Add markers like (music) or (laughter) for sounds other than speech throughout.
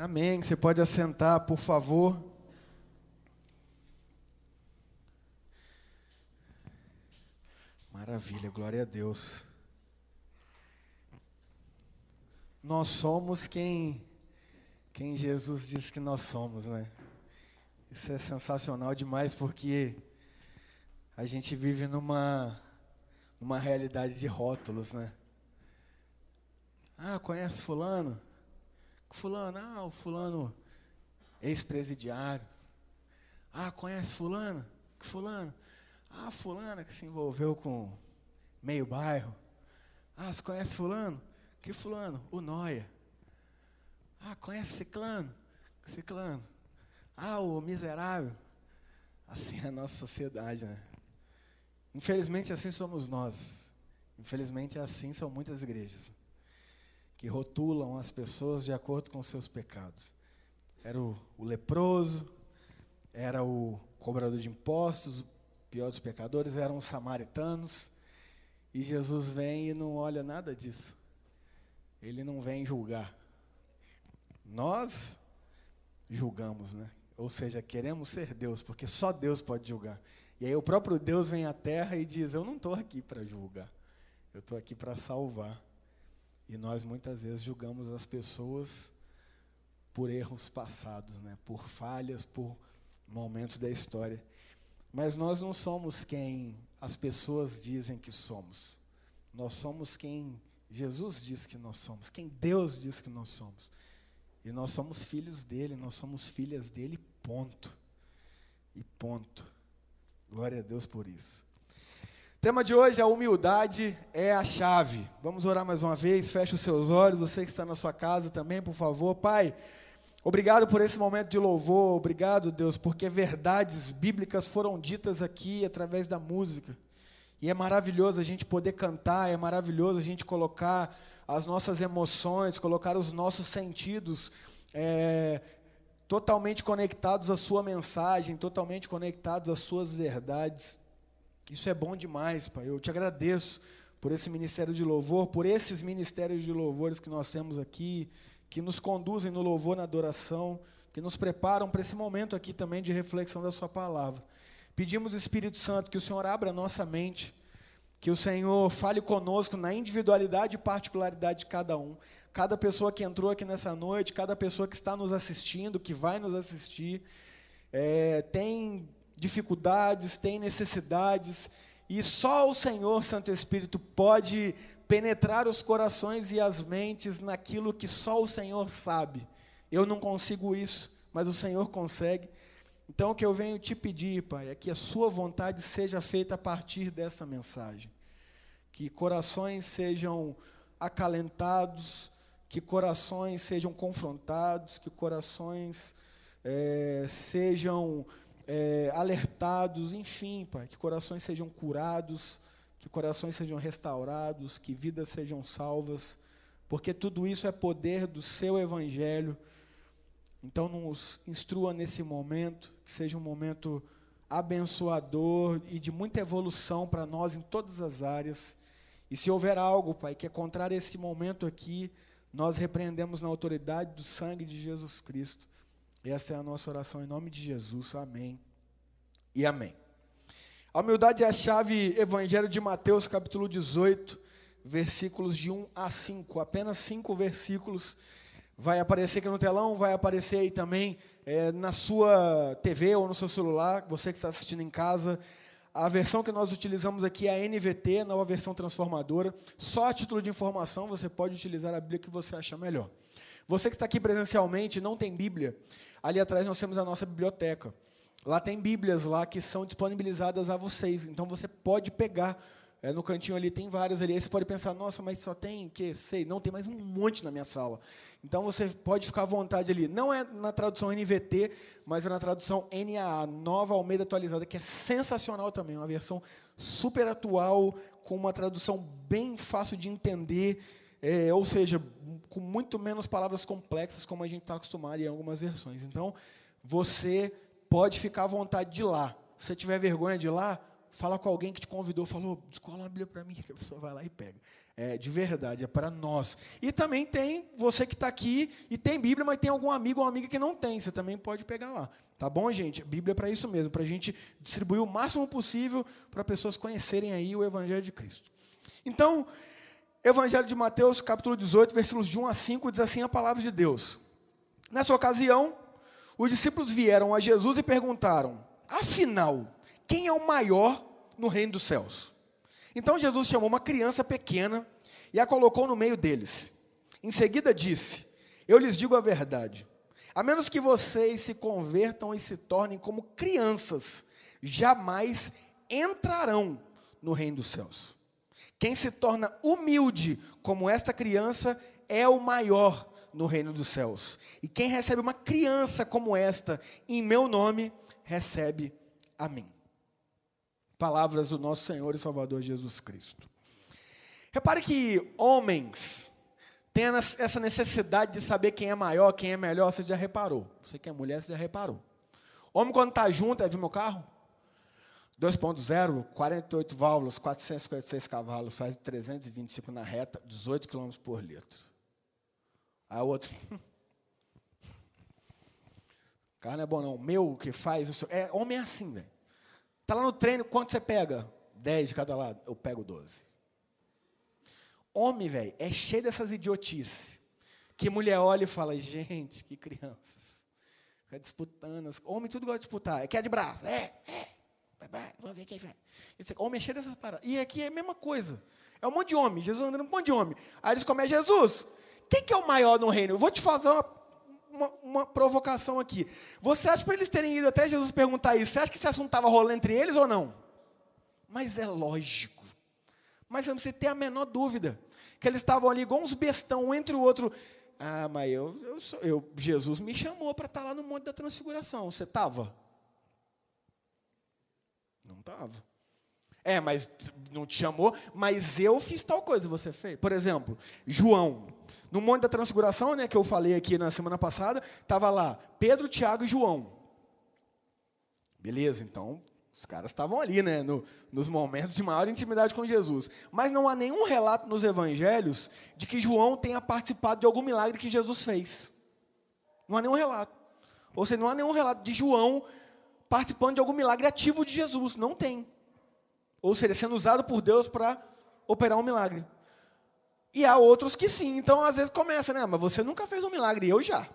Amém. Você pode assentar, por favor. Maravilha, glória a Deus. Nós somos quem quem Jesus disse que nós somos, né? Isso é sensacional demais porque a gente vive numa numa realidade de rótulos, né? Ah, conhece fulano? Fulano, ah, o fulano ex-presidiário. Ah, conhece fulano? Que fulano? Ah, fulana que se envolveu com meio bairro. Ah, você conhece fulano? Que fulano? O Noia. Ah, conhece ciclano? Ciclano. Ah, o miserável. Assim é a nossa sociedade, né? Infelizmente assim somos nós. Infelizmente assim são muitas igrejas que rotulam as pessoas de acordo com seus pecados. Era o, o leproso, era o cobrador de impostos, o pior dos pecadores eram os samaritanos. E Jesus vem e não olha nada disso. Ele não vem julgar. Nós julgamos, né? Ou seja, queremos ser Deus, porque só Deus pode julgar. E aí o próprio Deus vem à terra e diz: Eu não estou aqui para julgar, eu estou aqui para salvar. E nós muitas vezes julgamos as pessoas por erros passados, né? por falhas, por momentos da história. Mas nós não somos quem as pessoas dizem que somos. Nós somos quem Jesus diz que nós somos, quem Deus diz que nós somos. E nós somos filhos dele, nós somos filhas dele, ponto. E ponto. Glória a Deus por isso. O tema de hoje, a humildade é a chave. Vamos orar mais uma vez, feche os seus olhos, você que está na sua casa também, por favor. Pai, obrigado por esse momento de louvor, obrigado, Deus, porque verdades bíblicas foram ditas aqui através da música. E é maravilhoso a gente poder cantar, é maravilhoso a gente colocar as nossas emoções, colocar os nossos sentidos é, totalmente conectados à Sua mensagem, totalmente conectados às Suas verdades. Isso é bom demais, Pai. Eu te agradeço por esse ministério de louvor, por esses ministérios de louvores que nós temos aqui, que nos conduzem no louvor, na adoração, que nos preparam para esse momento aqui também de reflexão da Sua palavra. Pedimos, Espírito Santo, que o Senhor abra a nossa mente, que o Senhor fale conosco na individualidade e particularidade de cada um. Cada pessoa que entrou aqui nessa noite, cada pessoa que está nos assistindo, que vai nos assistir, é, tem dificuldades, tem necessidades, e só o Senhor, Santo Espírito, pode penetrar os corações e as mentes naquilo que só o Senhor sabe. Eu não consigo isso, mas o Senhor consegue. Então, o que eu venho te pedir, Pai, é que a Sua vontade seja feita a partir dessa mensagem. Que corações sejam acalentados, que corações sejam confrontados, que corações é, sejam é, alertados, enfim, Pai, que corações sejam curados, que corações sejam restaurados, que vidas sejam salvas, porque tudo isso é poder do Seu Evangelho. Então, nos instrua nesse momento, que seja um momento abençoador e de muita evolução para nós em todas as áreas. E se houver algo, Pai, que é contrário a esse momento aqui, nós repreendemos na autoridade do sangue de Jesus Cristo. Essa é a nossa oração em nome de Jesus. Amém e amém. A humildade é a chave, Evangelho de Mateus, capítulo 18, versículos de 1 a 5. Apenas cinco versículos. Vai aparecer aqui no telão, vai aparecer aí também é, na sua TV ou no seu celular, você que está assistindo em casa. A versão que nós utilizamos aqui é a NVT, nova versão transformadora. Só a título de informação, você pode utilizar a Bíblia que você achar melhor. Você que está aqui presencialmente não tem Bíblia, ali atrás nós temos a nossa biblioteca. Lá tem Bíblias lá que são disponibilizadas a vocês. Então você pode pegar. É, no cantinho ali tem várias ali. Aí você pode pensar, nossa, mas só tem que sei, não tem mais um monte na minha sala. Então você pode ficar à vontade ali. Não é na tradução NVT, mas é na tradução NAA, Nova Almeida Atualizada, que é sensacional também, uma versão super atual, com uma tradução bem fácil de entender. É, ou seja, com muito menos palavras complexas, como a gente está acostumado em algumas versões. Então, você pode ficar à vontade de ir lá. Se você tiver vergonha de ir lá, fala com alguém que te convidou, falou, escola uma Bíblia para mim, (laughs) que a pessoa vai lá e pega. É, de verdade, é para nós. E também tem você que está aqui e tem Bíblia, mas tem algum amigo ou amiga que não tem, você também pode pegar lá. Tá bom, gente? Bíblia é para isso mesmo, para a gente distribuir o máximo possível para pessoas conhecerem aí o Evangelho de Cristo. Então, Evangelho de Mateus, capítulo 18, versículos de 1 a 5, diz assim a palavra de Deus. Nessa ocasião, os discípulos vieram a Jesus e perguntaram: Afinal, quem é o maior no reino dos céus? Então Jesus chamou uma criança pequena e a colocou no meio deles. Em seguida disse: Eu lhes digo a verdade. A menos que vocês se convertam e se tornem como crianças, jamais entrarão no reino dos céus. Quem se torna humilde como esta criança é o maior no reino dos céus. E quem recebe uma criança como esta em meu nome, recebe a mim. Palavras do nosso Senhor e Salvador Jesus Cristo. Repare que homens têm essa necessidade de saber quem é maior, quem é melhor, você já reparou. Você que é mulher, você já reparou. Homem, quando está junto, é ver meu carro? 2.0, 48 válvulas, 456 cavalos, faz 325 na reta, 18 km por litro. Aí o outro. (laughs) carro não é bom, não. O meu que faz. É, homem é assim, velho. Está lá no treino, quanto você pega? 10 de cada lado. Eu pego 12. Homem, velho, é cheio dessas idiotices. Que mulher olha e fala, gente, que crianças. Fica disputando. Homem tudo gosta de disputar. É que é de braço. É, é. Vamos ver quem vai. Esse homem é cheio dessas paradas. E aqui é a mesma coisa. É um monte de homem. Jesus andando um monte de homem. Aí eles comem, Jesus, quem que é o maior no reino? Eu vou te fazer uma uma, uma provocação aqui. Você acha para eles terem ido até Jesus perguntar isso? Você acha que esse assunto estava rolando entre eles ou não? Mas é lógico. Mas você não precisa ter a menor dúvida. Que eles estavam ali igual uns bestão, um entre o outro. Ah, mas eu, eu, sou, eu Jesus me chamou para estar tá lá no Monte da Transfiguração. Você estava? Não estava. É, mas não te chamou, mas eu fiz tal coisa, você fez. Por exemplo, João. No Monte da Transfiguração, né, que eu falei aqui na semana passada, estava lá Pedro, Tiago e João. Beleza, então os caras estavam ali, né, no, nos momentos de maior intimidade com Jesus. Mas não há nenhum relato nos evangelhos de que João tenha participado de algum milagre que Jesus fez. Não há nenhum relato. Ou seja, não há nenhum relato de João participando de algum milagre ativo de Jesus. Não tem. Ou seja, sendo usado por Deus para operar um milagre. E há outros que sim. Então, às vezes começa, né? Mas você nunca fez um milagre, eu já.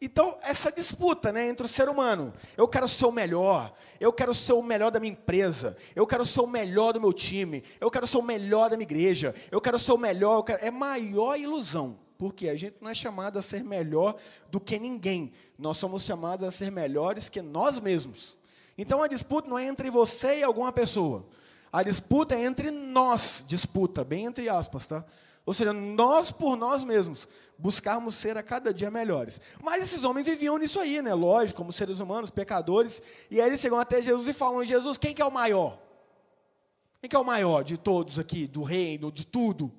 Então, essa disputa né, entre o ser humano. Eu quero ser o melhor, eu quero ser o melhor da minha empresa, eu quero ser o melhor do meu time, eu quero ser o melhor da minha igreja, eu quero ser o melhor. Quero... É maior ilusão. Porque a gente não é chamado a ser melhor do que ninguém. Nós somos chamados a ser melhores que nós mesmos. Então a disputa não é entre você e alguma pessoa. A disputa é entre nós, disputa, bem entre aspas, tá? Ou seja, nós por nós mesmos buscarmos ser a cada dia melhores. Mas esses homens viviam nisso aí, né? Lógico, como seres humanos, pecadores. E aí eles chegam até Jesus e falam: Jesus, quem que é o maior? Quem que é o maior de todos aqui, do reino, de tudo?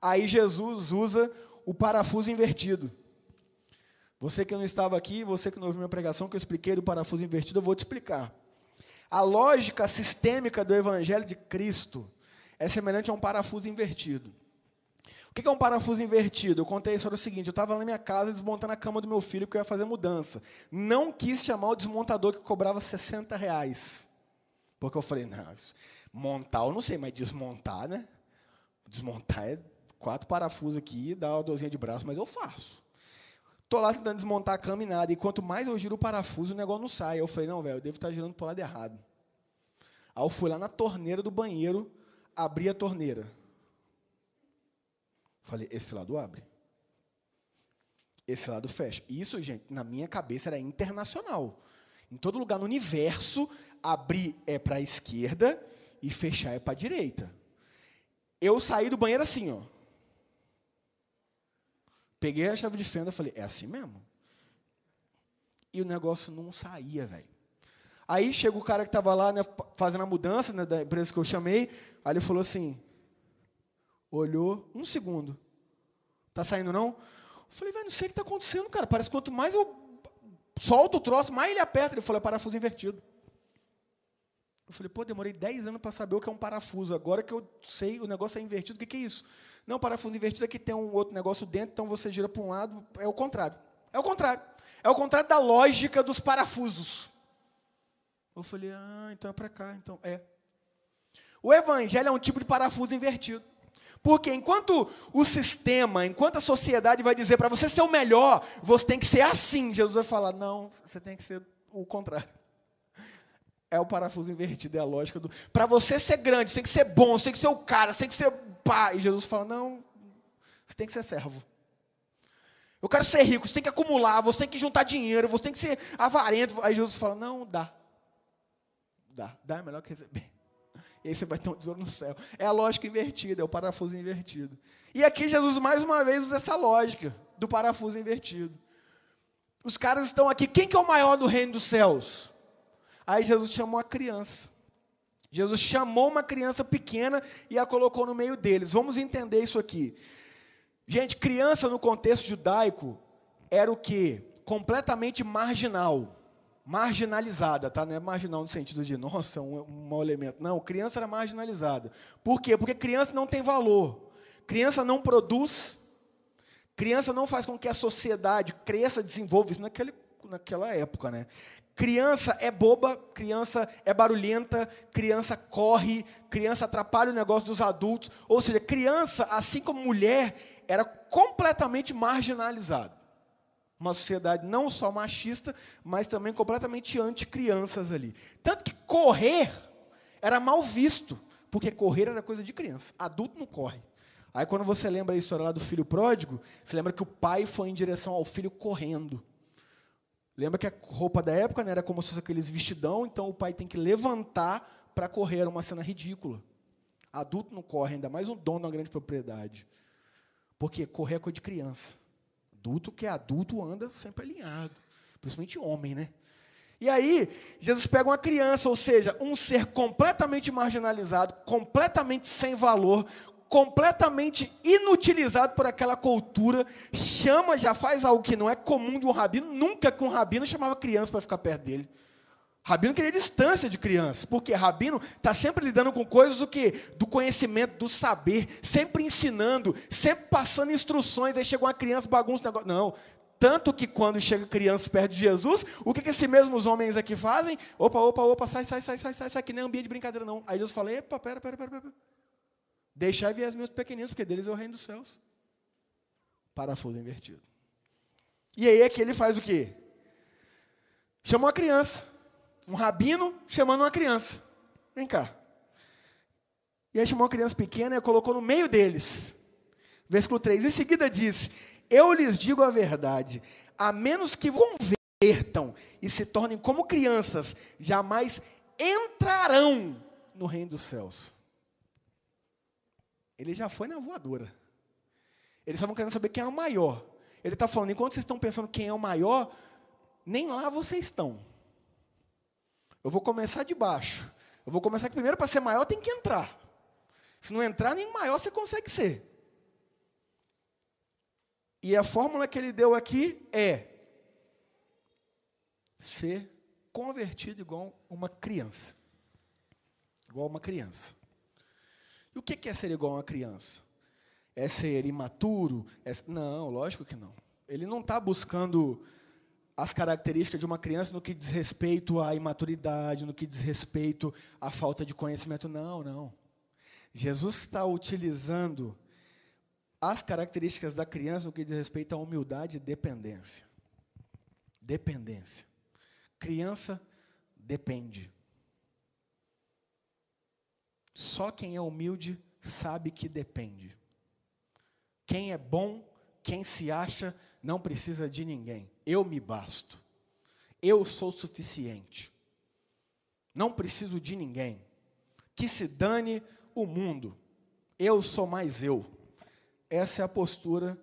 Aí Jesus usa o parafuso invertido. Você que não estava aqui, você que não ouviu minha pregação, que eu expliquei do parafuso invertido, eu vou te explicar. A lógica sistêmica do Evangelho de Cristo é semelhante a um parafuso invertido. O que é um parafuso invertido? Eu contei a história o seguinte: eu estava na minha casa desmontando a cama do meu filho porque eu ia fazer mudança. Não quis chamar o desmontador que cobrava 60 reais. Porque eu falei, não, montar eu não sei, mas desmontar, né? Desmontar é quatro parafusos aqui, dá uma dorzinha de braço, mas eu faço. Estou lá tentando desmontar a cama e nada. E quanto mais eu giro o parafuso, o negócio não sai. Eu falei, não, velho, eu devo estar girando para o lado errado. Aí eu fui lá na torneira do banheiro, abri a torneira. Falei, esse lado abre. Esse lado fecha. Isso, gente, na minha cabeça era internacional. Em todo lugar no universo, abrir é para a esquerda e fechar é para a direita. Eu saí do banheiro assim, ó. Peguei a chave de fenda e falei, é assim mesmo? E o negócio não saía, velho. Aí chega o cara que estava lá né, fazendo a mudança né, da empresa que eu chamei, aí ele falou assim, olhou, um segundo, tá saindo não? Eu falei, velho, não sei o que está acontecendo, cara, parece que quanto mais eu solto o troço, mais ele aperta. Ele falou, é parafuso invertido. Eu falei, pô, demorei 10 anos para saber o que é um parafuso. Agora que eu sei, o negócio é invertido. O que, que é isso? Não, parafuso invertido é que tem um outro negócio dentro, então você gira para um lado. É o contrário. É o contrário. É o contrário da lógica dos parafusos. Eu falei, ah, então é para cá. Então é. O evangelho é um tipo de parafuso invertido. Porque enquanto o sistema, enquanto a sociedade vai dizer para você ser o melhor, você tem que ser assim, Jesus vai falar: não, você tem que ser o contrário. É o parafuso invertido, é a lógica do. Para você ser grande, você tem que ser bom, você tem que ser o cara, você tem que ser pá. E Jesus fala: não, você tem que ser servo. Eu quero ser rico, você tem que acumular, você tem que juntar dinheiro, você tem que ser avarento. Aí Jesus fala: não, dá. Dá, dá é melhor que receber. E aí você vai ter um tesouro no céu. É a lógica invertida, é o parafuso invertido. E aqui Jesus mais uma vez usa essa lógica do parafuso invertido. Os caras estão aqui, quem que é o maior do reino dos céus? Aí Jesus chamou a criança. Jesus chamou uma criança pequena e a colocou no meio deles. Vamos entender isso aqui. Gente, criança no contexto judaico era o que? Completamente marginal. Marginalizada, tá? Não é marginal no sentido de, nossa, um, um mau elemento. Não, criança era marginalizada. Por quê? Porque criança não tem valor. Criança não produz. Criança não faz com que a sociedade cresça, desenvolva. Isso naquele, naquela época, né? Criança é boba, criança é barulhenta, criança corre, criança atrapalha o negócio dos adultos. Ou seja, criança, assim como mulher, era completamente marginalizada. Uma sociedade não só machista, mas também completamente anti-crianças ali. Tanto que correr era mal visto, porque correr era coisa de criança. Adulto não corre. Aí quando você lembra a história lá do filho pródigo, você lembra que o pai foi em direção ao filho correndo. Lembra que a roupa da época né, era como se fosse aqueles vestidão, então o pai tem que levantar para correr, era uma cena ridícula. Adulto não corre, ainda mais um dono de uma grande propriedade. Porque correr é coisa de criança. Adulto que é adulto anda sempre alinhado. Principalmente homem, né? E aí, Jesus pega uma criança, ou seja, um ser completamente marginalizado, completamente sem valor, completamente inutilizado por aquela cultura, chama, já faz algo que não é comum de um rabino, nunca que um rabino chamava criança para ficar perto dele. Rabino queria distância de criança, porque rabino está sempre lidando com coisas do que? Do conhecimento, do saber, sempre ensinando, sempre passando instruções, aí chega uma criança, bagunça o negócio. Não. Tanto que quando chega criança perto de Jesus, o que, que esses mesmos homens aqui fazem? Opa, opa, opa, sai, sai, sai, sai, sai, sai, que nem ambiente de brincadeira, não. Aí Jesus fala, epa, pera, pera, pera, pera. Deixai vir as meus pequeninos, porque deles é o reino dos céus. Parafuso invertido. E aí é que ele faz o quê? Chamou uma criança. Um rabino chamando uma criança. Vem cá. E aí chamou uma criança pequena e colocou no meio deles. Versículo 3. Em seguida diz: Eu lhes digo a verdade, a menos que convertam e se tornem como crianças, jamais entrarão no reino dos céus. Ele já foi na voadora. Eles estavam querendo saber quem era o maior. Ele está falando, enquanto vocês estão pensando quem é o maior, nem lá vocês estão. Eu vou começar de baixo. Eu vou começar que primeiro para ser maior tem que entrar. Se não entrar, nem maior você consegue ser. E a fórmula que ele deu aqui é ser convertido igual uma criança. Igual uma criança. E o que é ser igual a uma criança? É ser imaturo? É... Não, lógico que não. Ele não está buscando as características de uma criança no que diz respeito à imaturidade, no que diz respeito à falta de conhecimento. Não, não. Jesus está utilizando as características da criança no que diz respeito à humildade e dependência. Dependência. Criança depende. Só quem é humilde sabe que depende. Quem é bom, quem se acha, não precisa de ninguém. Eu me basto. Eu sou suficiente. Não preciso de ninguém. Que se dane o mundo. Eu sou mais eu. Essa é a postura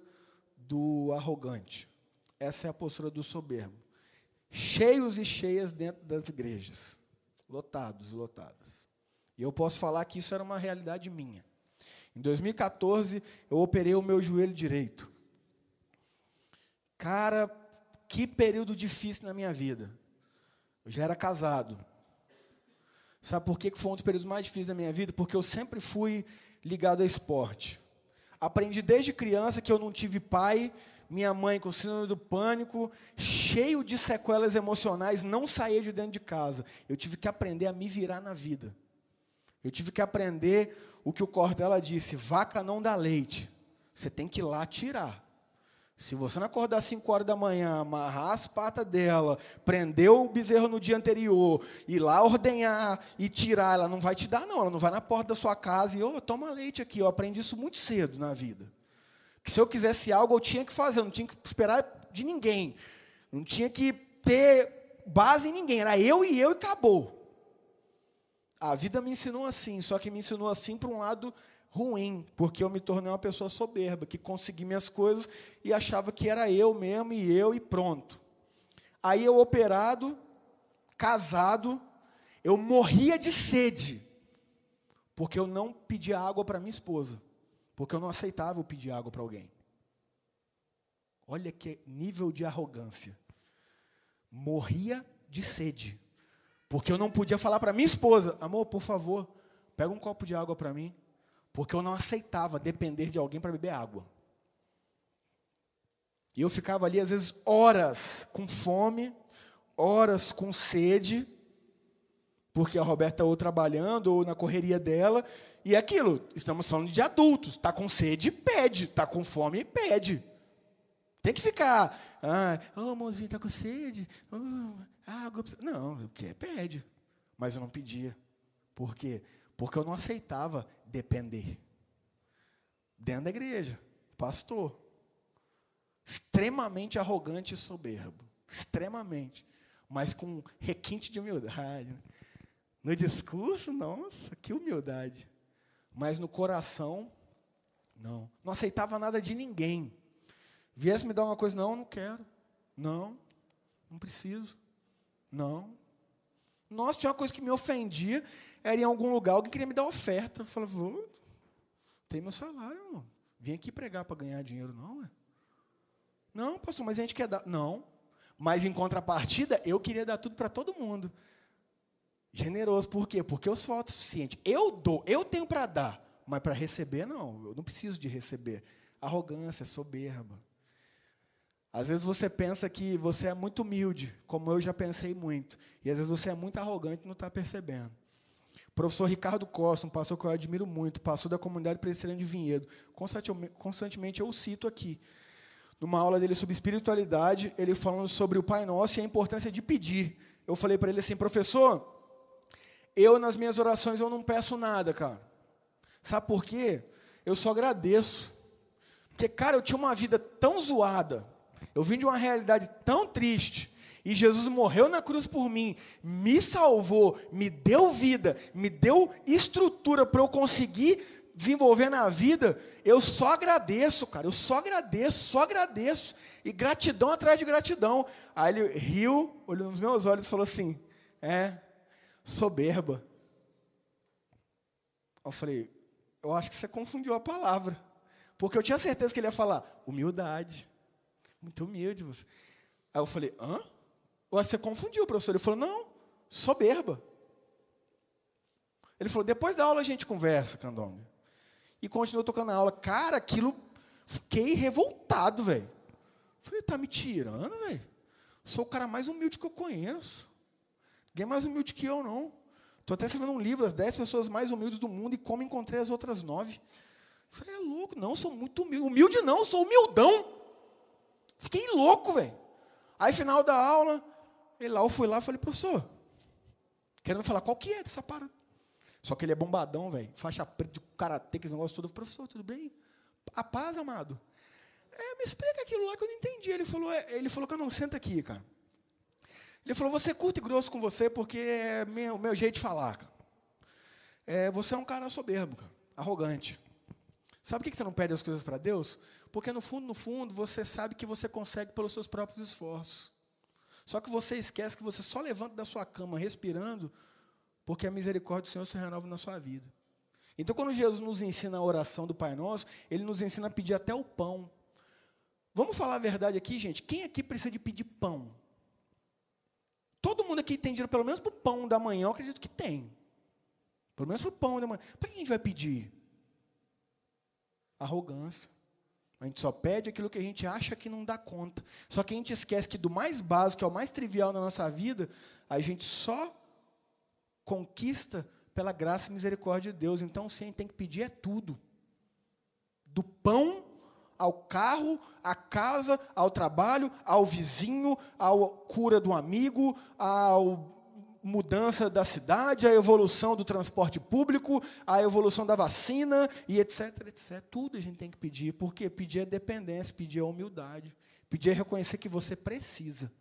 do arrogante. Essa é a postura do soberbo. Cheios e cheias dentro das igrejas. Lotados, lotadas. E eu posso falar que isso era uma realidade minha. Em 2014, eu operei o meu joelho direito. Cara, que período difícil na minha vida. Eu já era casado. Sabe por que foi um dos períodos mais difíceis da minha vida? Porque eu sempre fui ligado a esporte. Aprendi desde criança que eu não tive pai, minha mãe com síndrome do pânico, cheio de sequelas emocionais, não saía de dentro de casa. Eu tive que aprender a me virar na vida. Eu tive que aprender o que o Cordela disse: vaca não dá leite. Você tem que ir lá tirar. Se você não acordar às 5 horas da manhã, amarrar as patas dela, prender o bezerro no dia anterior, ir lá ordenhar e tirar, ela não vai te dar, não. Ela não vai na porta da sua casa e, ô, oh, toma leite aqui. Eu aprendi isso muito cedo na vida. Que se eu quisesse algo, eu tinha que fazer, eu não tinha que esperar de ninguém. Não tinha que ter base em ninguém. Era eu e eu e acabou. A vida me ensinou assim, só que me ensinou assim para um lado ruim, porque eu me tornei uma pessoa soberba, que consegui minhas coisas e achava que era eu mesmo e eu e pronto. Aí eu operado, casado, eu morria de sede, porque eu não pedia água para minha esposa, porque eu não aceitava eu pedir água para alguém. Olha que nível de arrogância. Morria de sede, porque eu não podia falar para minha esposa, amor, por favor, pega um copo de água para mim porque eu não aceitava depender de alguém para beber água. E eu ficava ali, às vezes, horas com fome, horas com sede, porque a Roberta ou trabalhando, ou na correria dela, e é aquilo, estamos falando de adultos, está com sede, pede, está com fome, pede. Tem que ficar, ah, oh, amorzinho, está com sede, oh, água, não, o que pede. Mas eu não pedia. Por quê? Porque eu não aceitava depender. Dentro da igreja, pastor. Extremamente arrogante e soberbo. Extremamente. Mas com requinte de humildade. No discurso, nossa, que humildade. Mas no coração, não. Não aceitava nada de ninguém. Viesse me dar uma coisa, não, não quero. Não, não preciso. Não. Nossa, tinha uma coisa que me ofendia era em algum lugar, alguém queria me dar oferta. Eu falava, vou, tem meu salário, irmão. Vim aqui pregar para ganhar dinheiro, não, é? Não, pastor, mas a gente quer dar. Não. Mas em contrapartida, eu queria dar tudo para todo mundo. Generoso, por quê? Porque eu sou autossuficiente. Eu dou, eu tenho para dar, mas para receber, não. Eu não preciso de receber. Arrogância, soberba. Às vezes você pensa que você é muito humilde, como eu já pensei muito. E às vezes você é muito arrogante e não está percebendo. Professor Ricardo Costa, um pastor que eu admiro muito, pastor da comunidade presbiteriana de Vinhedo. Constantemente eu cito aqui. Numa aula dele sobre espiritualidade, ele falando sobre o Pai Nosso e a importância de pedir. Eu falei para ele assim, professor, eu nas minhas orações eu não peço nada, cara. Sabe por quê? Eu só agradeço. Porque, cara, eu tinha uma vida tão zoada, eu vim de uma realidade tão triste, e Jesus morreu na cruz por mim, me salvou, me deu vida, me deu estrutura para eu conseguir desenvolver na vida, eu só agradeço, cara, eu só agradeço, só agradeço, e gratidão atrás de gratidão. Aí ele riu, olhou nos meus olhos e falou assim: É, soberba. Eu falei: Eu acho que você confundiu a palavra, porque eu tinha certeza que ele ia falar humildade, muito humilde você. Aí eu falei: Hã? Você confundiu, professor. Ele falou, não, soberba. Ele falou, depois da aula a gente conversa, Candonga. E continuou tocando a aula. Cara, aquilo, fiquei revoltado, velho. Falei, tá me tirando, velho? Sou o cara mais humilde que eu conheço. Ninguém mais humilde que eu, não. Estou até escrevendo um livro, as 10 pessoas mais humildes do mundo, e como encontrei as outras nove. Falei, é louco, não, sou muito humilde. Humilde não, sou humildão. Fiquei louco, velho. Aí, final da aula, ele lá, eu fui lá e falei, professor, querendo falar, qual que é dessa parada? Só que ele é bombadão, velho. Faixa preta de karatê, que esse negócio todo. Professor, tudo bem? A paz, amado. É, me explica aquilo lá que eu não entendi. Ele falou, é, ele falou que não senta aqui, cara. Ele falou, você é curto e grosso com você porque é meu, meu jeito de falar, cara. É, você é um cara soberbo, cara, arrogante. Sabe por que você não pede as coisas para Deus? Porque no fundo, no fundo, você sabe que você consegue pelos seus próprios esforços. Só que você esquece que você só levanta da sua cama respirando, porque a misericórdia do Senhor se renova na sua vida. Então, quando Jesus nos ensina a oração do Pai Nosso, Ele nos ensina a pedir até o pão. Vamos falar a verdade aqui, gente? Quem aqui precisa de pedir pão? Todo mundo aqui tem dinheiro pelo menos para o pão da manhã, eu acredito que tem. Pelo menos para o pão da manhã. Para que a gente vai pedir? Arrogância. A gente só pede aquilo que a gente acha que não dá conta. Só que a gente esquece que do mais básico, que é o mais trivial na nossa vida, a gente só conquista pela graça e misericórdia de Deus. Então, sim, tem que pedir é tudo. Do pão ao carro, à casa, ao trabalho, ao vizinho, à cura do amigo, à mudança da cidade, à evolução do transporte público, à evolução da vacina e etc, etc. Tudo a gente tem que pedir, porque pedir é dependência, pedir é humildade, pedir é reconhecer que você precisa.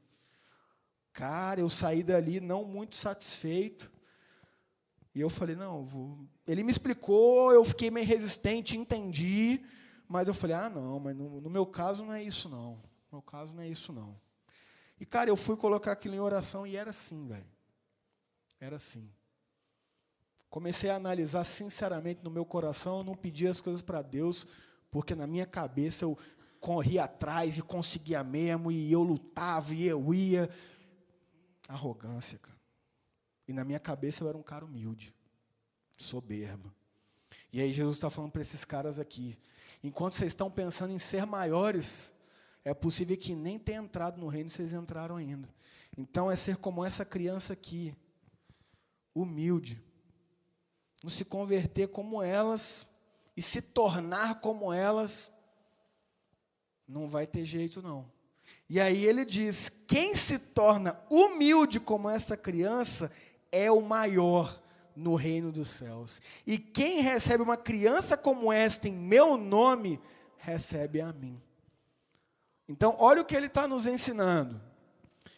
Cara, eu saí dali não muito satisfeito. E eu falei, não, vou... ele me explicou, eu fiquei meio resistente, entendi, mas eu falei, ah, não, mas no, no, meu caso não é isso, não. No meu caso não é isso, não. E, cara, eu fui colocar aquilo em oração e era assim, velho. Era assim. Comecei a analisar sinceramente no meu coração, eu não pedia as coisas para Deus, porque na minha cabeça eu corria atrás e conseguia mesmo, e eu lutava, e eu ia. Arrogância, cara. E na minha cabeça eu era um cara humilde, soberbo. E aí Jesus está falando para esses caras aqui: Enquanto vocês estão pensando em ser maiores, é possível que nem tenha entrado no reino, vocês entraram ainda. Então é ser como essa criança aqui, humilde, não se converter como elas e se tornar como elas, não vai ter jeito não. E aí ele diz: quem se torna humilde como essa criança é o maior no reino dos céus. E quem recebe uma criança como esta em meu nome, recebe a mim. Então, olha o que ele está nos ensinando: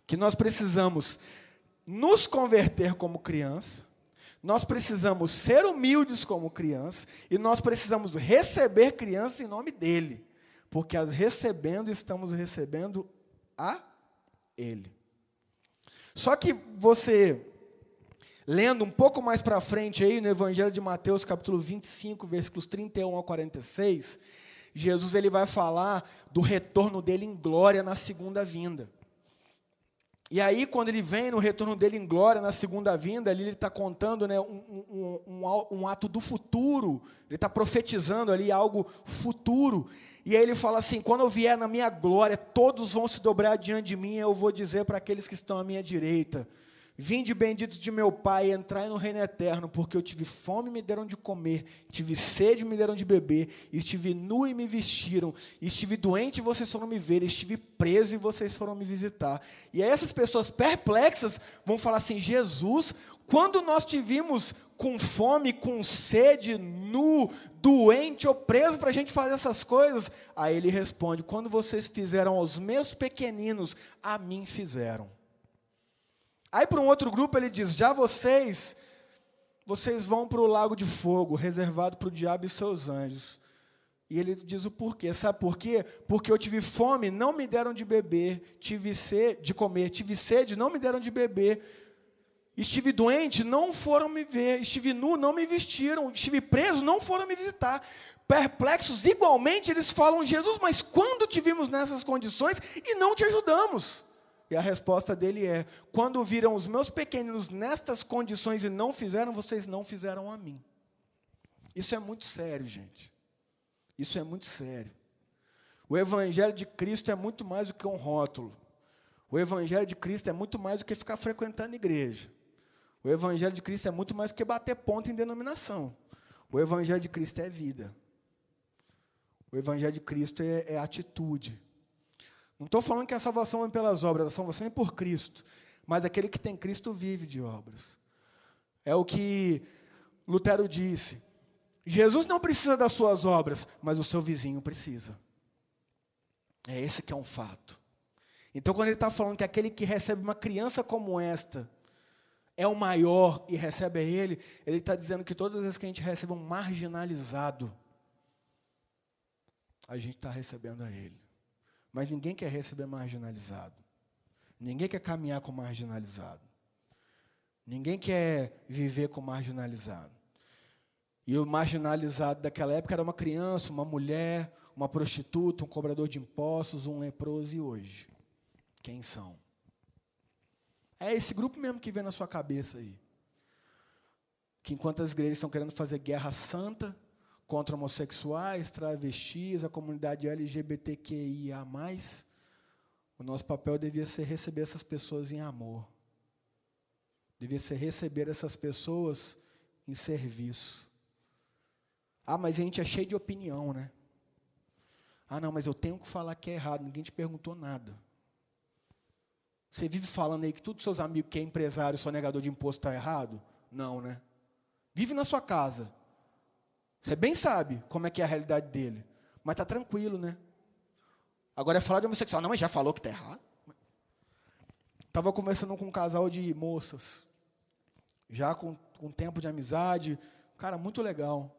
que nós precisamos nos converter como criança, nós precisamos ser humildes como criança, e nós precisamos receber criança em nome dele, porque recebendo, estamos recebendo a ele. Só que você Lendo um pouco mais para frente aí no Evangelho de Mateus, capítulo 25, versículos 31 a 46, Jesus ele vai falar do retorno dele em glória na segunda vinda. E aí, quando ele vem no retorno dele em glória, na segunda vinda, ali ele está contando né, um, um, um, ato do futuro, ele está profetizando ali algo futuro. E aí ele fala assim: quando eu vier na minha glória, todos vão se dobrar diante de mim, eu vou dizer para aqueles que estão à minha direita: Vinde benditos de meu Pai, entrai no reino eterno, porque eu tive fome e me deram de comer, tive sede e me deram de beber, estive nu e me vestiram, estive doente e vocês foram me ver, estive preso e vocês foram me visitar. E aí essas pessoas perplexas vão falar assim: Jesus, quando nós tivemos com fome, com sede, nu, doente ou preso para a gente fazer essas coisas? Aí ele responde: quando vocês fizeram aos meus pequeninos, a mim fizeram. Aí para um outro grupo ele diz: já vocês, vocês vão para o lago de fogo, reservado para o diabo e seus anjos. E ele diz o porquê. Sabe por quê? Porque eu tive fome, não me deram de beber, tive sede de comer, tive sede, não me deram de beber. Estive doente, não foram me ver. Estive nu, não me vestiram. Estive preso, não foram me visitar. Perplexos, igualmente, eles falam: Jesus, mas quando te vimos nessas condições e não te ajudamos? E a resposta dele é: quando viram os meus pequeninos nestas condições e não fizeram, vocês não fizeram a mim. Isso é muito sério, gente. Isso é muito sério. O Evangelho de Cristo é muito mais do que um rótulo. O Evangelho de Cristo é muito mais do que ficar frequentando igreja. O Evangelho de Cristo é muito mais do que bater ponto em denominação. O Evangelho de Cristo é vida. O Evangelho de Cristo é, é atitude. Não estou falando que a salvação é pelas obras, a salvação é por Cristo. Mas aquele que tem Cristo vive de obras. É o que Lutero disse. Jesus não precisa das suas obras, mas o seu vizinho precisa. É esse que é um fato. Então, quando ele está falando que aquele que recebe uma criança como esta é o maior e recebe a ele, ele está dizendo que todas as vezes que a gente recebe um marginalizado, a gente está recebendo a ele. Mas ninguém quer receber marginalizado. Ninguém quer caminhar com marginalizado. Ninguém quer viver com marginalizado. E o marginalizado daquela época era uma criança, uma mulher, uma prostituta, um cobrador de impostos, um leproso e hoje. Quem são? É esse grupo mesmo que vem na sua cabeça aí. que enquanto as igrejas estão querendo fazer guerra santa contra homossexuais, travestis, a comunidade LGBTQIA+, o nosso papel devia ser receber essas pessoas em amor. Devia ser receber essas pessoas em serviço. Ah, mas a gente é cheio de opinião, né? Ah, não, mas eu tenho que falar que é errado, ninguém te perguntou nada. Você vive falando aí que todos os seus amigos que é empresário, negador de imposto está errado? Não, né? Vive na sua casa. Você bem sabe como é que é a realidade dele. Mas está tranquilo, né? Agora é falar de homossexual. Não, mas já falou que está errado. Estava conversando com um casal de moças. Já com, com tempo de amizade. Cara, muito legal.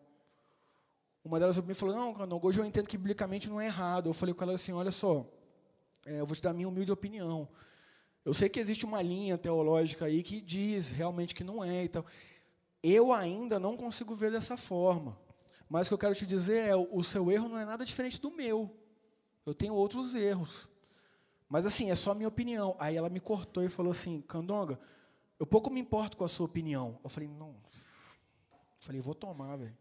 Uma delas me falou, não, não, hoje eu entendo que biblicamente não é errado. Eu falei com ela assim, olha só, é, eu vou te dar a minha humilde opinião. Eu sei que existe uma linha teológica aí que diz realmente que não é e tal. Eu ainda não consigo ver dessa forma. Mas o que eu quero te dizer é, o seu erro não é nada diferente do meu. Eu tenho outros erros. Mas assim, é só a minha opinião. Aí ela me cortou e falou assim, Candonga, eu pouco me importo com a sua opinião. Eu falei, não. Falei, vou tomar, velho.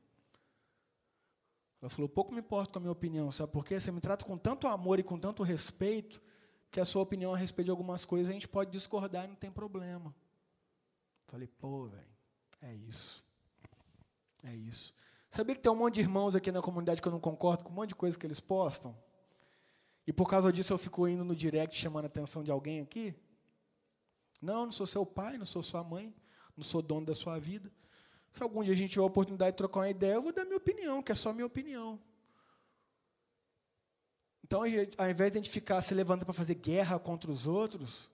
Ela falou, pouco me importo com a minha opinião, sabe por quê? Você me trata com tanto amor e com tanto respeito, que a sua opinião a respeito de algumas coisas a gente pode discordar e não tem problema. Falei, pô, velho, é isso. É isso. Sabia que tem um monte de irmãos aqui na comunidade que eu não concordo com um monte de coisa que eles postam? E por causa disso eu fico indo no direct chamando a atenção de alguém aqui? Não, não sou seu pai, não sou sua mãe, não sou dono da sua vida. Se algum dia a gente tiver a oportunidade de trocar uma ideia, eu vou dar minha opinião, que é só minha opinião. Então, ao invés de a gente ficar se levantando para fazer guerra contra os outros,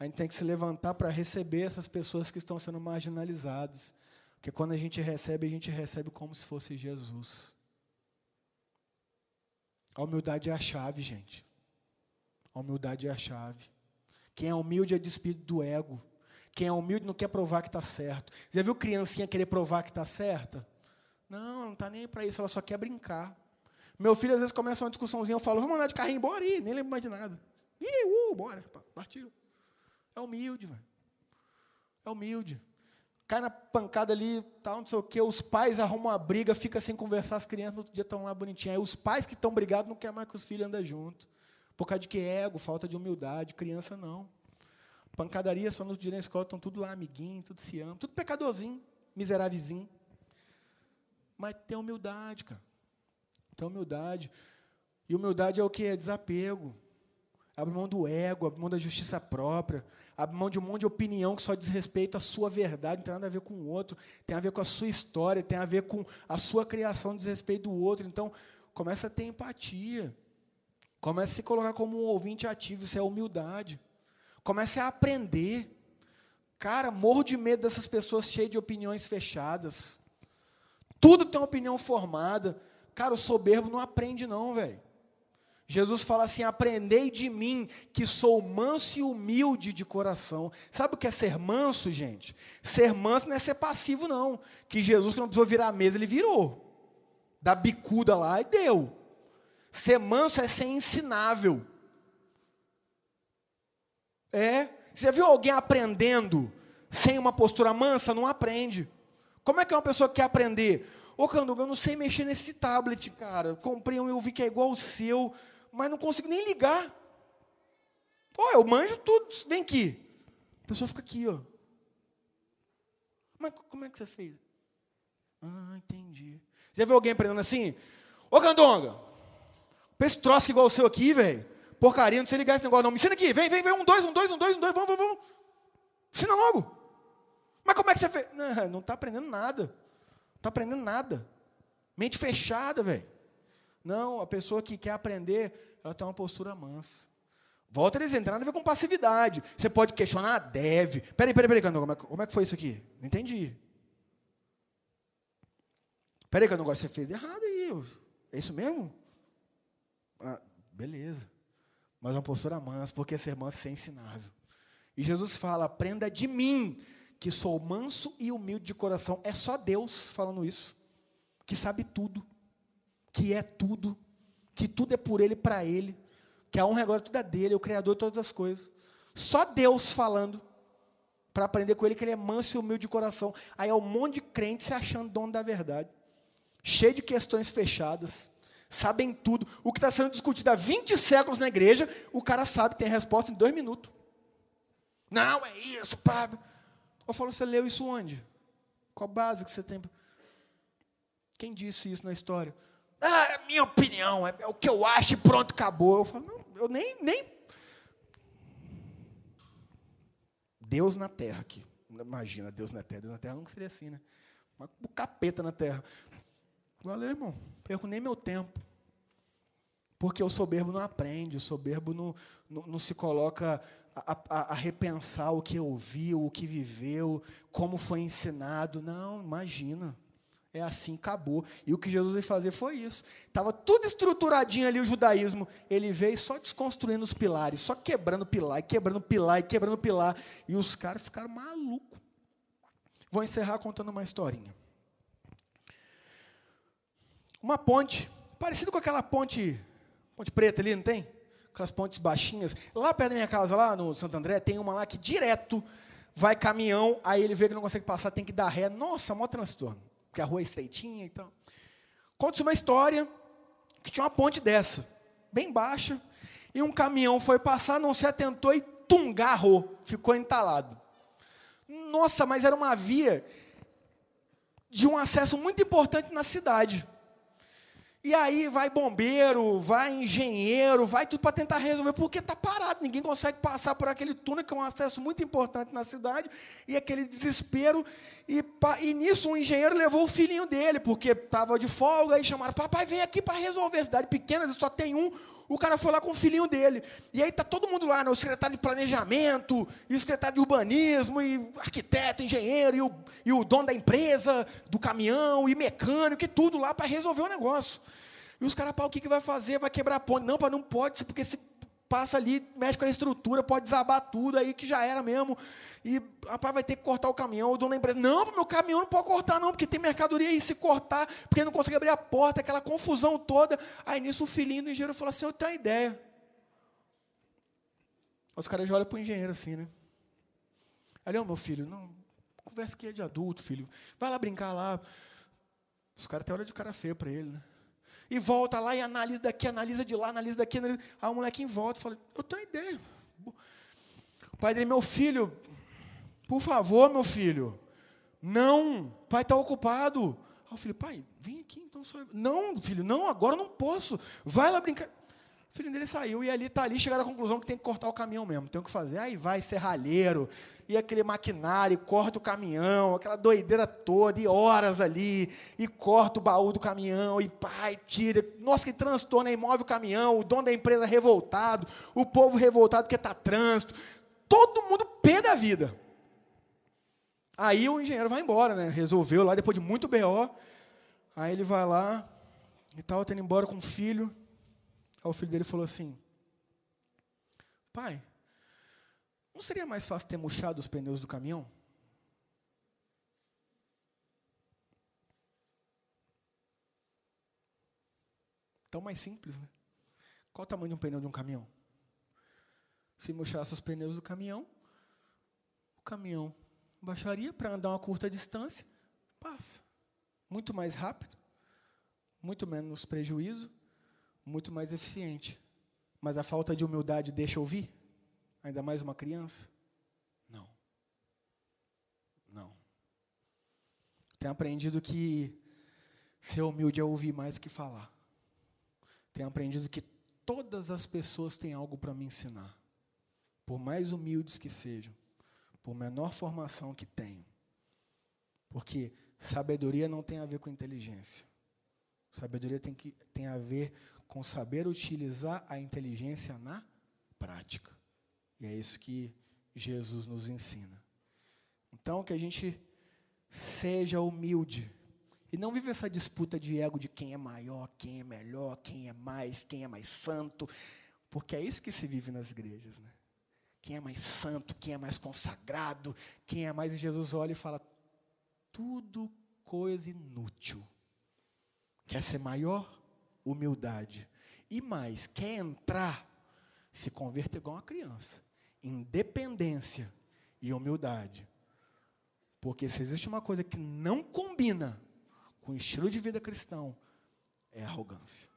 a gente tem que se levantar para receber essas pessoas que estão sendo marginalizadas. Porque quando a gente recebe, a gente recebe como se fosse Jesus. A humildade é a chave, gente. A humildade é a chave. Quem é humilde é despido do ego. Quem é humilde não quer provar que está certo. Já viu criancinha querer provar que está certa? Não, não está nem para isso, ela só quer brincar. Meu filho às vezes começa uma discussãozinha, eu falo, vamos andar de carrinho, bora aí, nem lembro mais de nada. Ih, uh, bora, partiu. É humilde, velho. É humilde. Cai na pancada ali, tal, não sei o quê, os pais arrumam uma briga, fica sem conversar, as crianças no outro dia estão lá bonitinhas. Aí os pais que estão brigados não querem mais que os filhos andem junto. Por causa de que ego, falta de humildade, criança não. Pancadaria só no dia da escola, estão tudo lá, amiguinho, tudo se ama, tudo pecadorzinho, miserávelzinho. Mas tem humildade, cara. Tem humildade. E humildade é o que? É desapego. Abre mão do ego, abre mão da justiça própria, abre mão de um monte de opinião que só diz respeito à sua verdade, não tem nada a ver com o outro, tem a ver com a sua história, tem a ver com a sua criação, diz respeito do outro. Então, começa a ter empatia. Começa a se colocar como um ouvinte ativo, isso é humildade. Comece a aprender. Cara, morro de medo dessas pessoas cheias de opiniões fechadas. Tudo tem uma opinião formada. Cara, o soberbo não aprende, não, velho. Jesus fala assim: aprendei de mim, que sou manso e humilde de coração. Sabe o que é ser manso, gente? Ser manso não é ser passivo, não. Que Jesus, que não precisou virar a mesa, ele virou. Da bicuda lá e deu. Ser manso é ser ensinável. É. Você viu alguém aprendendo sem uma postura mansa? Não aprende. Como é que é uma pessoa que quer aprender? Ô, Canduga, eu não sei mexer nesse tablet, cara. Comprei um, eu vi que é igual o seu, mas não consigo nem ligar. Pô, eu manjo tudo. Vem aqui. A pessoa fica aqui, ó. Mas como é que você fez? Ah, entendi. Já viu alguém aprendendo assim? Ô, Candonga, esse troço igual o seu aqui, velho porcaria, não sei ligar esse negócio, não. Me ensina aqui, vem, vem, vem, um, dois, um, dois, um, dois, um, dois, vamos, vamos, vamos. Ensina logo. Mas como é que você fez? Não está aprendendo nada. Não está aprendendo nada. Mente fechada, velho. Não, a pessoa que quer aprender, ela tem uma postura mansa. Volta a dizer, tem nada a ver com passividade. Você pode questionar? Deve. Peraí, peraí, peraí, como é, como é que foi isso aqui? Não entendi. Peraí, negócio você fez errado aí. É isso mesmo? Ah, beleza mas uma postura mansa, porque ser manso é ensinável. E Jesus fala: aprenda de mim, que sou manso e humilde de coração. É só Deus falando isso, que sabe tudo, que é tudo, que tudo é por Ele, para Ele, que a honra agora tudo é dele, é o Criador de todas as coisas. Só Deus falando. para aprender com ele que ele é manso e humilde de coração. Aí é um monte de crente se achando dono da verdade, cheio de questões fechadas, sabem tudo. O que está sendo discutido há 20 séculos na igreja, o cara sabe, tem a resposta em dois minutos. Não, é isso, Pablo. Eu falo, você leu isso onde? Qual base que você tem? Quem disse isso na história? Ah, é minha opinião, é, é o que eu acho e pronto, acabou. Eu falo, não, eu nem, nem Deus na terra aqui. Imagina, Deus na terra. Deus na terra não seria assim, né? O capeta na terra. Valeu, irmão. Perco nem meu tempo. Porque o soberbo não aprende, o soberbo não, não, não se coloca a, a, a, repensar o que ouviu, o que viveu, como foi ensinado. Não, imagina. É assim, acabou. E o que Jesus veio fazer foi isso. Estava tudo estruturadinho ali o judaísmo. Ele veio só desconstruindo os pilares, só quebrando pilar, e quebrando pilar, e quebrando pilar. E os caras ficaram malucos. Vou encerrar contando uma historinha. Uma ponte, parecido com aquela ponte, ponte preta ali, não tem? Aquelas pontes baixinhas. Lá perto da minha casa, lá no Santo André, tem uma lá que direto vai caminhão, aí ele vê que não consegue passar, tem que dar ré. Nossa, mó transtorno porque a rua é estreitinha e tal. Conta-se uma história que tinha uma ponte dessa, bem baixa, e um caminhão foi passar, não se atentou e tungarrou, ficou entalado. Nossa, mas era uma via de um acesso muito importante na cidade. E aí vai bombeiro, vai engenheiro, vai tudo para tentar resolver, porque está parado, ninguém consegue passar por aquele túnel, que é um acesso muito importante na cidade, e aquele desespero. E, e nisso um engenheiro levou o filhinho dele, porque estava de folga, e chamaram, papai, vem aqui para resolver. Cidade pequena, só tem um. O cara foi lá com o filhinho dele. E aí está todo mundo lá, né, o secretário de planejamento, e o secretário de urbanismo, e arquiteto, engenheiro, e o, e o dono da empresa, do caminhão, e mecânico, e tudo lá para resolver o negócio. E os caras, o que, que vai fazer? Vai quebrar a ponte. Não, pai, não pode, porque se passa ali, mexe com a estrutura, pode desabar tudo aí que já era mesmo. E rapaz, vai ter que cortar o caminhão. O dono da empresa, não, meu caminhão não pode cortar, não, porque tem mercadoria aí se cortar, porque não consegue abrir a porta, aquela confusão toda. Aí nisso o filhinho do engenheiro falou assim: Eu tenho uma ideia. Os caras já olham para o engenheiro assim, né? Ali, ó, meu filho, não, conversa aqui é de adulto, filho. Vai lá brincar lá. Os caras até olham de cara feia para ele, né? E volta lá e analisa daqui, analisa de lá, analisa daqui, analisa. Aí o molequinho volta e fala, eu tenho ideia. O pai dele, meu filho, por favor, meu filho, não, o pai está ocupado. Aí o filho, pai, vem aqui então. Só... Não, filho, não, agora não posso. Vai lá brincar. O filho dele saiu e ali está ali, chegaram à conclusão que tem que cortar o caminhão mesmo, tem o que fazer. Aí vai serralheiro, e aquele maquinário, corta o caminhão, aquela doideira toda, e horas ali, e corta o baú do caminhão, e pai, tira. Nossa, que transtorno, aí move o caminhão, o dono da empresa revoltado, o povo revoltado que está trânsito, todo mundo pé da vida. Aí o engenheiro vai embora, né? Resolveu lá, depois de muito BO. Aí ele vai lá, e estava tendo embora com o filho. Aí o filho dele falou assim: Pai, não seria mais fácil ter murchado os pneus do caminhão? Tão mais simples, né? Qual o tamanho de um pneu de um caminhão? Se murchasse os pneus do caminhão, o caminhão baixaria para andar uma curta distância, passa. Muito mais rápido, muito menos prejuízo, muito mais eficiente. Mas a falta de humildade deixa ouvir? Ainda mais uma criança? Não. Não. Tenho aprendido que ser humilde é ouvir mais que falar. Tenho aprendido que todas as pessoas têm algo para me ensinar. Por mais humildes que sejam, por menor formação que tenham. Porque sabedoria não tem a ver com inteligência. Sabedoria tem, que, tem a ver com saber utilizar a inteligência na prática. E é isso que Jesus nos ensina. Então, que a gente seja humilde e não vive essa disputa de ego de quem é maior, quem é melhor, quem é mais, quem é mais santo, porque é isso que se vive nas igrejas, né? Quem é mais santo, quem é mais consagrado, quem é mais. E Jesus olha e fala: tudo coisa inútil. Quer ser maior? Humildade. E mais, quer entrar? Se converter igual uma criança independência e humildade. Porque se existe uma coisa que não combina com o estilo de vida cristão, é arrogância.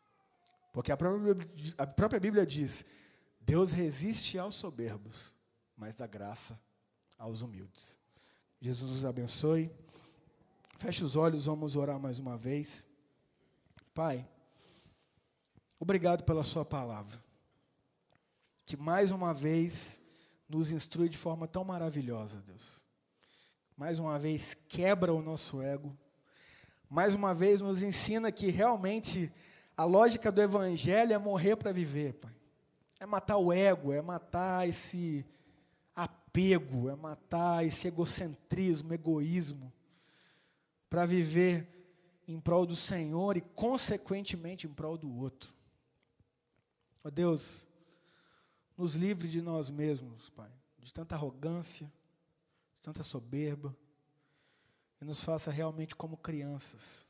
Porque a própria, a própria Bíblia diz: Deus resiste aos soberbos, mas dá graça aos humildes. Jesus nos abençoe. Feche os olhos, vamos orar mais uma vez. Pai, obrigado pela Sua palavra, que mais uma vez nos instrui de forma tão maravilhosa, Deus. Mais uma vez quebra o nosso ego, mais uma vez nos ensina que realmente a lógica do Evangelho é morrer para viver, Pai. É matar o ego, é matar esse apego, é matar esse egocentrismo, egoísmo, para viver em prol do Senhor e, consequentemente, em prol do outro. Ó oh Deus, nos livre de nós mesmos, Pai, de tanta arrogância, de tanta soberba, e nos faça realmente como crianças,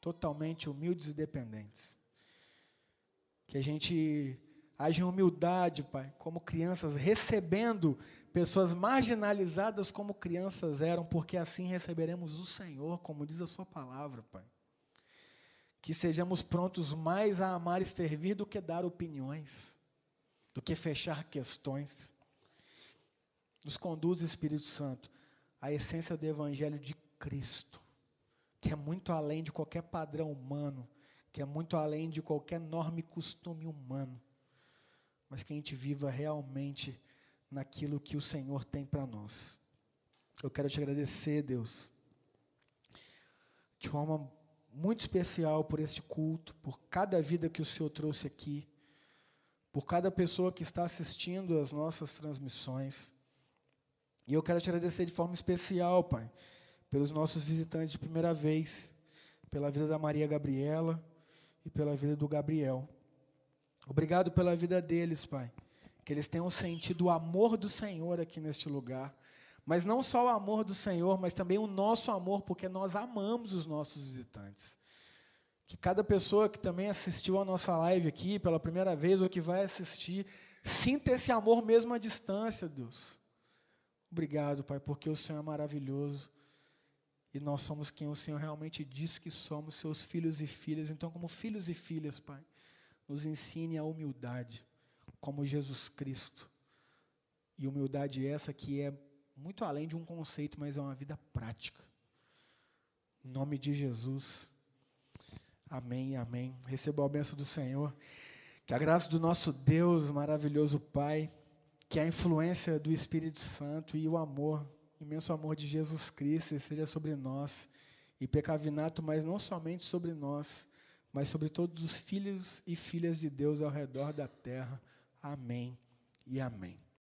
totalmente humildes e dependentes. Que a gente age em humildade, Pai, como crianças, recebendo pessoas marginalizadas como crianças eram, porque assim receberemos o Senhor, como diz a Sua palavra, Pai. Que sejamos prontos mais a amar e servir do que dar opiniões, do que fechar questões. Nos conduz, Espírito Santo, à essência do Evangelho de Cristo, que é muito além de qualquer padrão humano, que é muito além de qualquer norma e costume humano, mas que a gente viva realmente naquilo que o Senhor tem para nós. Eu quero te agradecer, Deus, de forma muito especial por este culto, por cada vida que o Senhor trouxe aqui, por cada pessoa que está assistindo às nossas transmissões. E eu quero te agradecer de forma especial, Pai, pelos nossos visitantes de primeira vez, pela vida da Maria Gabriela e pela vida do Gabriel. Obrigado pela vida deles, Pai que eles tenham sentido o amor do Senhor aqui neste lugar. Mas não só o amor do Senhor, mas também o nosso amor, porque nós amamos os nossos visitantes. Que cada pessoa que também assistiu a nossa live aqui pela primeira vez ou que vai assistir, sinta esse amor mesmo à distância, Deus. Obrigado, Pai, porque o Senhor é maravilhoso. E nós somos quem o Senhor realmente diz que somos, seus filhos e filhas. Então, como filhos e filhas, Pai, nos ensine a humildade como Jesus Cristo. E humildade essa que é muito além de um conceito, mas é uma vida prática. Em nome de Jesus. Amém, amém. Receba a bênção do Senhor. Que a graça do nosso Deus, maravilhoso Pai, que a influência do Espírito Santo e o amor, imenso amor de Jesus Cristo, seja sobre nós. E pecavinato, mas não somente sobre nós, mas sobre todos os filhos e filhas de Deus ao redor da terra Amém e amém.